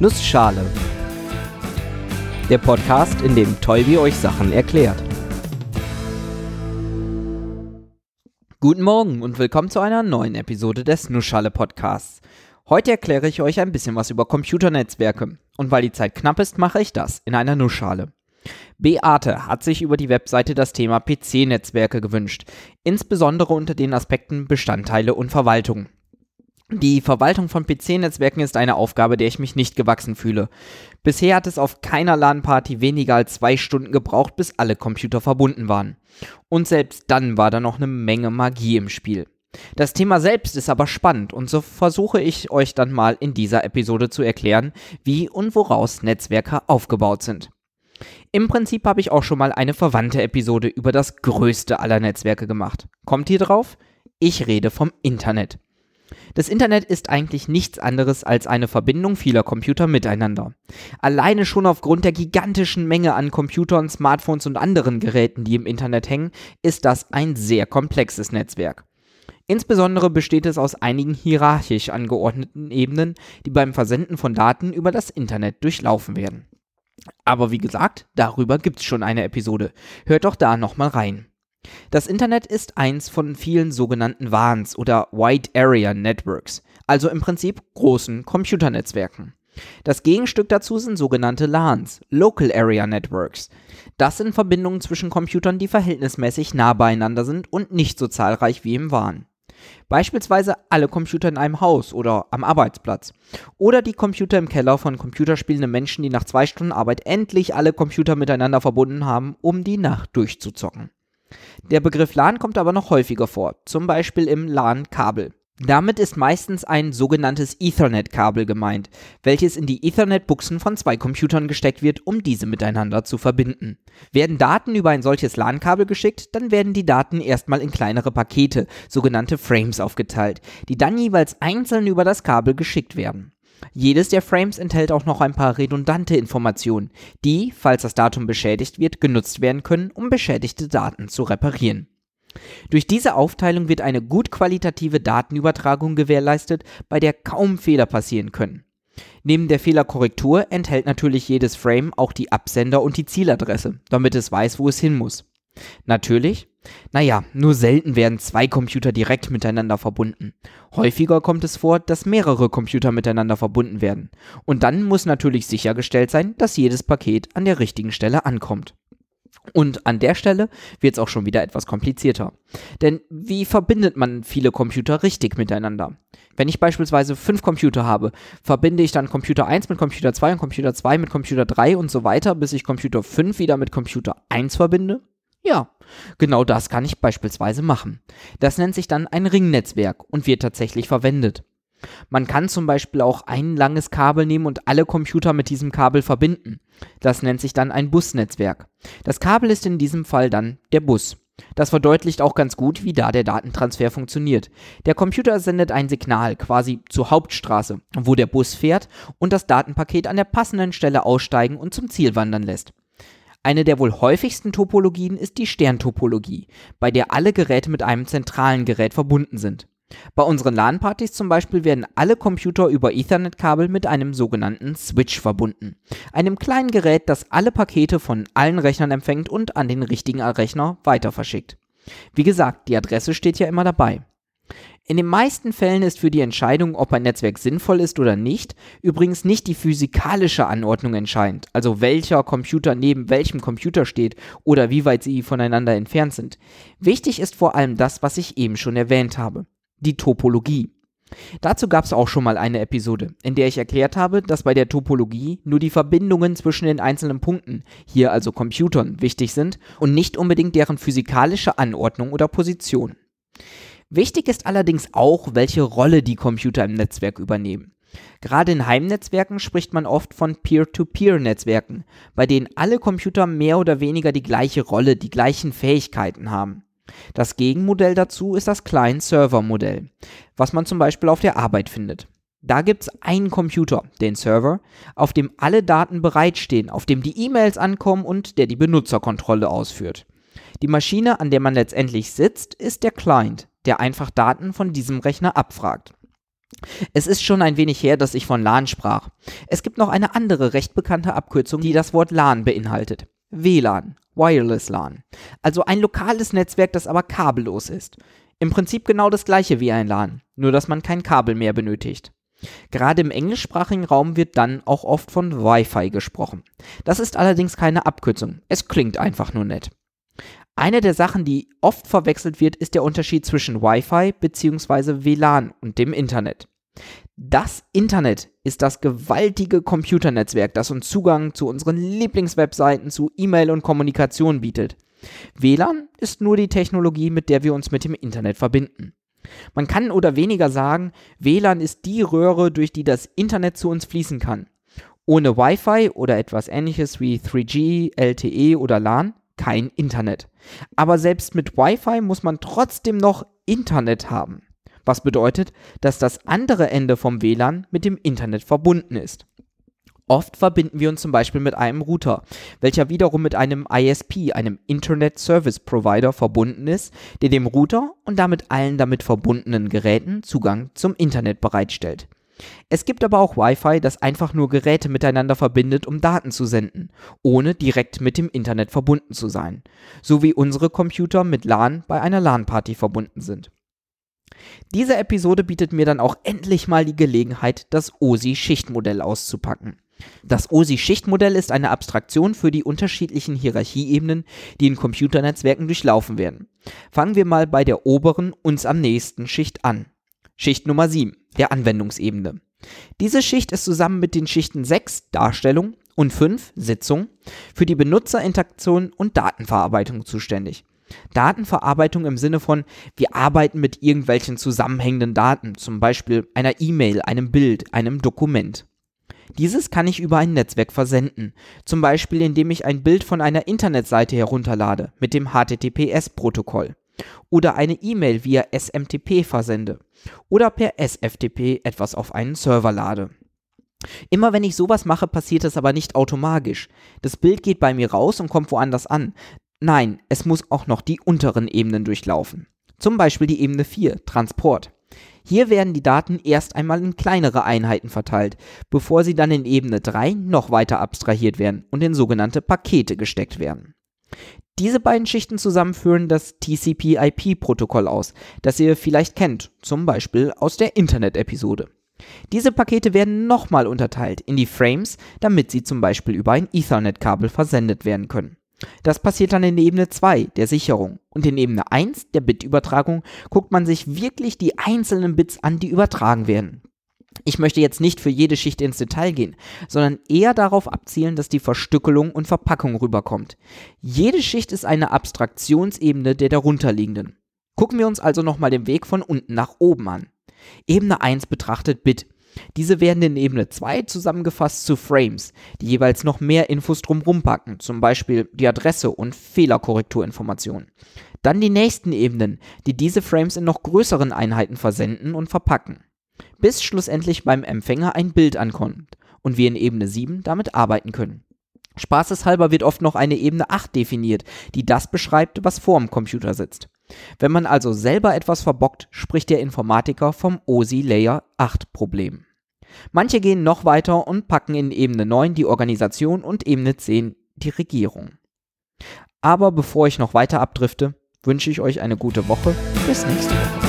Nussschale. Der Podcast, in dem Tolbi euch Sachen erklärt. Guten Morgen und willkommen zu einer neuen Episode des Nussschale Podcasts. Heute erkläre ich euch ein bisschen was über Computernetzwerke. Und weil die Zeit knapp ist, mache ich das in einer Nussschale. Beate hat sich über die Webseite das Thema PC-Netzwerke gewünscht, insbesondere unter den Aspekten Bestandteile und Verwaltung. Die Verwaltung von PC-Netzwerken ist eine Aufgabe, der ich mich nicht gewachsen fühle. Bisher hat es auf keiner LAN-Party weniger als zwei Stunden gebraucht, bis alle Computer verbunden waren. Und selbst dann war da noch eine Menge Magie im Spiel. Das Thema selbst ist aber spannend und so versuche ich euch dann mal in dieser Episode zu erklären, wie und woraus Netzwerke aufgebaut sind. Im Prinzip habe ich auch schon mal eine verwandte Episode über das größte aller Netzwerke gemacht. Kommt ihr drauf? Ich rede vom Internet. Das Internet ist eigentlich nichts anderes als eine Verbindung vieler Computer miteinander. Alleine schon aufgrund der gigantischen Menge an Computern, Smartphones und anderen Geräten, die im Internet hängen, ist das ein sehr komplexes Netzwerk. Insbesondere besteht es aus einigen hierarchisch angeordneten Ebenen, die beim Versenden von Daten über das Internet durchlaufen werden. Aber wie gesagt, darüber gibt es schon eine Episode. Hört doch da nochmal rein. Das Internet ist eins von vielen sogenannten WANs oder Wide Area Networks, also im Prinzip großen Computernetzwerken. Das Gegenstück dazu sind sogenannte LANs, Local Area Networks. Das sind Verbindungen zwischen Computern, die verhältnismäßig nah beieinander sind und nicht so zahlreich wie im WAN. Beispielsweise alle Computer in einem Haus oder am Arbeitsplatz. Oder die Computer im Keller von computerspielenden Menschen, die nach zwei Stunden Arbeit endlich alle Computer miteinander verbunden haben, um die Nacht durchzuzocken. Der Begriff LAN kommt aber noch häufiger vor, zum Beispiel im LAN-Kabel. Damit ist meistens ein sogenanntes Ethernet-Kabel gemeint, welches in die Ethernet-Buchsen von zwei Computern gesteckt wird, um diese miteinander zu verbinden. Werden Daten über ein solches LAN-Kabel geschickt, dann werden die Daten erstmal in kleinere Pakete, sogenannte Frames, aufgeteilt, die dann jeweils einzeln über das Kabel geschickt werden. Jedes der Frames enthält auch noch ein paar redundante Informationen, die, falls das Datum beschädigt wird, genutzt werden können, um beschädigte Daten zu reparieren. Durch diese Aufteilung wird eine gut qualitative Datenübertragung gewährleistet, bei der kaum Fehler passieren können. Neben der Fehlerkorrektur enthält natürlich jedes Frame auch die Absender- und die Zieladresse, damit es weiß, wo es hin muss. Natürlich, naja, nur selten werden zwei Computer direkt miteinander verbunden. Häufiger kommt es vor, dass mehrere Computer miteinander verbunden werden. Und dann muss natürlich sichergestellt sein, dass jedes Paket an der richtigen Stelle ankommt. Und an der Stelle wird es auch schon wieder etwas komplizierter. Denn wie verbindet man viele Computer richtig miteinander? Wenn ich beispielsweise fünf Computer habe, verbinde ich dann Computer 1 mit Computer 2 und Computer 2 mit Computer 3 und so weiter, bis ich Computer 5 wieder mit Computer 1 verbinde? Ja, genau das kann ich beispielsweise machen. Das nennt sich dann ein Ringnetzwerk und wird tatsächlich verwendet. Man kann zum Beispiel auch ein langes Kabel nehmen und alle Computer mit diesem Kabel verbinden. Das nennt sich dann ein Busnetzwerk. Das Kabel ist in diesem Fall dann der Bus. Das verdeutlicht auch ganz gut, wie da der Datentransfer funktioniert. Der Computer sendet ein Signal quasi zur Hauptstraße, wo der Bus fährt und das Datenpaket an der passenden Stelle aussteigen und zum Ziel wandern lässt. Eine der wohl häufigsten Topologien ist die Sterntopologie, bei der alle Geräte mit einem zentralen Gerät verbunden sind. Bei unseren LAN-Partys zum Beispiel werden alle Computer über Ethernet-Kabel mit einem sogenannten Switch verbunden. Einem kleinen Gerät, das alle Pakete von allen Rechnern empfängt und an den richtigen Rechner weiter verschickt. Wie gesagt, die Adresse steht ja immer dabei. In den meisten Fällen ist für die Entscheidung, ob ein Netzwerk sinnvoll ist oder nicht, übrigens nicht die physikalische Anordnung entscheidend, also welcher Computer neben welchem Computer steht oder wie weit sie voneinander entfernt sind. Wichtig ist vor allem das, was ich eben schon erwähnt habe, die Topologie. Dazu gab es auch schon mal eine Episode, in der ich erklärt habe, dass bei der Topologie nur die Verbindungen zwischen den einzelnen Punkten, hier also Computern, wichtig sind und nicht unbedingt deren physikalische Anordnung oder Position. Wichtig ist allerdings auch, welche Rolle die Computer im Netzwerk übernehmen. Gerade in Heimnetzwerken spricht man oft von Peer-to-Peer-Netzwerken, bei denen alle Computer mehr oder weniger die gleiche Rolle, die gleichen Fähigkeiten haben. Das Gegenmodell dazu ist das Client-Server-Modell, was man zum Beispiel auf der Arbeit findet. Da gibt es einen Computer, den Server, auf dem alle Daten bereitstehen, auf dem die E-Mails ankommen und der die Benutzerkontrolle ausführt. Die Maschine, an der man letztendlich sitzt, ist der Client, der einfach Daten von diesem Rechner abfragt. Es ist schon ein wenig her, dass ich von LAN sprach. Es gibt noch eine andere recht bekannte Abkürzung, die das Wort LAN beinhaltet. WLAN, Wireless LAN. Also ein lokales Netzwerk, das aber kabellos ist. Im Prinzip genau das gleiche wie ein LAN, nur dass man kein Kabel mehr benötigt. Gerade im englischsprachigen Raum wird dann auch oft von Wi-Fi gesprochen. Das ist allerdings keine Abkürzung, es klingt einfach nur nett. Eine der Sachen, die oft verwechselt wird, ist der Unterschied zwischen Wi-Fi bzw. WLAN und dem Internet. Das Internet ist das gewaltige Computernetzwerk, das uns Zugang zu unseren Lieblingswebseiten, zu E-Mail und Kommunikation bietet. WLAN ist nur die Technologie, mit der wir uns mit dem Internet verbinden. Man kann oder weniger sagen, WLAN ist die Röhre, durch die das Internet zu uns fließen kann. Ohne Wi-Fi oder etwas ähnliches wie 3G, LTE oder LAN kein Internet. Aber selbst mit Wi-Fi muss man trotzdem noch Internet haben. Was bedeutet, dass das andere Ende vom WLAN mit dem Internet verbunden ist. Oft verbinden wir uns zum Beispiel mit einem Router, welcher wiederum mit einem ISP, einem Internet Service Provider, verbunden ist, der dem Router und damit allen damit verbundenen Geräten Zugang zum Internet bereitstellt. Es gibt aber auch Wi-Fi, das einfach nur Geräte miteinander verbindet, um Daten zu senden, ohne direkt mit dem Internet verbunden zu sein, so wie unsere Computer mit LAN bei einer LAN-Party verbunden sind. Diese Episode bietet mir dann auch endlich mal die Gelegenheit, das OSI-Schichtmodell auszupacken. Das OSI-Schichtmodell ist eine Abstraktion für die unterschiedlichen Hierarchieebenen, die in Computernetzwerken durchlaufen werden. Fangen wir mal bei der oberen, uns am nächsten Schicht an. Schicht Nummer 7, der Anwendungsebene. Diese Schicht ist zusammen mit den Schichten 6, Darstellung, und 5, Sitzung, für die Benutzerinteraktion und Datenverarbeitung zuständig. Datenverarbeitung im Sinne von, wir arbeiten mit irgendwelchen zusammenhängenden Daten, zum Beispiel einer E-Mail, einem Bild, einem Dokument. Dieses kann ich über ein Netzwerk versenden, zum Beispiel indem ich ein Bild von einer Internetseite herunterlade mit dem HTTPS-Protokoll oder eine E-Mail via SMTP versende oder per SFTP etwas auf einen Server lade. Immer wenn ich sowas mache, passiert es aber nicht automatisch. Das Bild geht bei mir raus und kommt woanders an. Nein, es muss auch noch die unteren Ebenen durchlaufen. Zum Beispiel die Ebene 4, Transport. Hier werden die Daten erst einmal in kleinere Einheiten verteilt, bevor sie dann in Ebene 3 noch weiter abstrahiert werden und in sogenannte Pakete gesteckt werden. Diese beiden Schichten zusammenführen das TCP-IP-Protokoll aus, das ihr vielleicht kennt, zum Beispiel aus der Internet-Episode. Diese Pakete werden nochmal unterteilt in die Frames, damit sie zum Beispiel über ein Ethernet-Kabel versendet werden können. Das passiert dann in Ebene 2 der Sicherung. Und in Ebene 1 der Bitübertragung guckt man sich wirklich die einzelnen Bits an, die übertragen werden. Ich möchte jetzt nicht für jede Schicht ins Detail gehen, sondern eher darauf abzielen, dass die Verstückelung und Verpackung rüberkommt. Jede Schicht ist eine Abstraktionsebene der darunterliegenden. Gucken wir uns also nochmal den Weg von unten nach oben an. Ebene 1 betrachtet Bit. Diese werden in Ebene 2 zusammengefasst zu Frames, die jeweils noch mehr Infos drumherum packen, zum Beispiel die Adresse und Fehlerkorrekturinformationen. Dann die nächsten Ebenen, die diese Frames in noch größeren Einheiten versenden und verpacken. Bis schlussendlich beim Empfänger ein Bild ankommt und wir in Ebene 7 damit arbeiten können. Spaßeshalber wird oft noch eine Ebene 8 definiert, die das beschreibt, was vor dem Computer sitzt. Wenn man also selber etwas verbockt, spricht der Informatiker vom OSI Layer 8 Problem. Manche gehen noch weiter und packen in Ebene 9 die Organisation und Ebene 10 die Regierung. Aber bevor ich noch weiter abdrifte, wünsche ich euch eine gute Woche. Bis nächste Woche.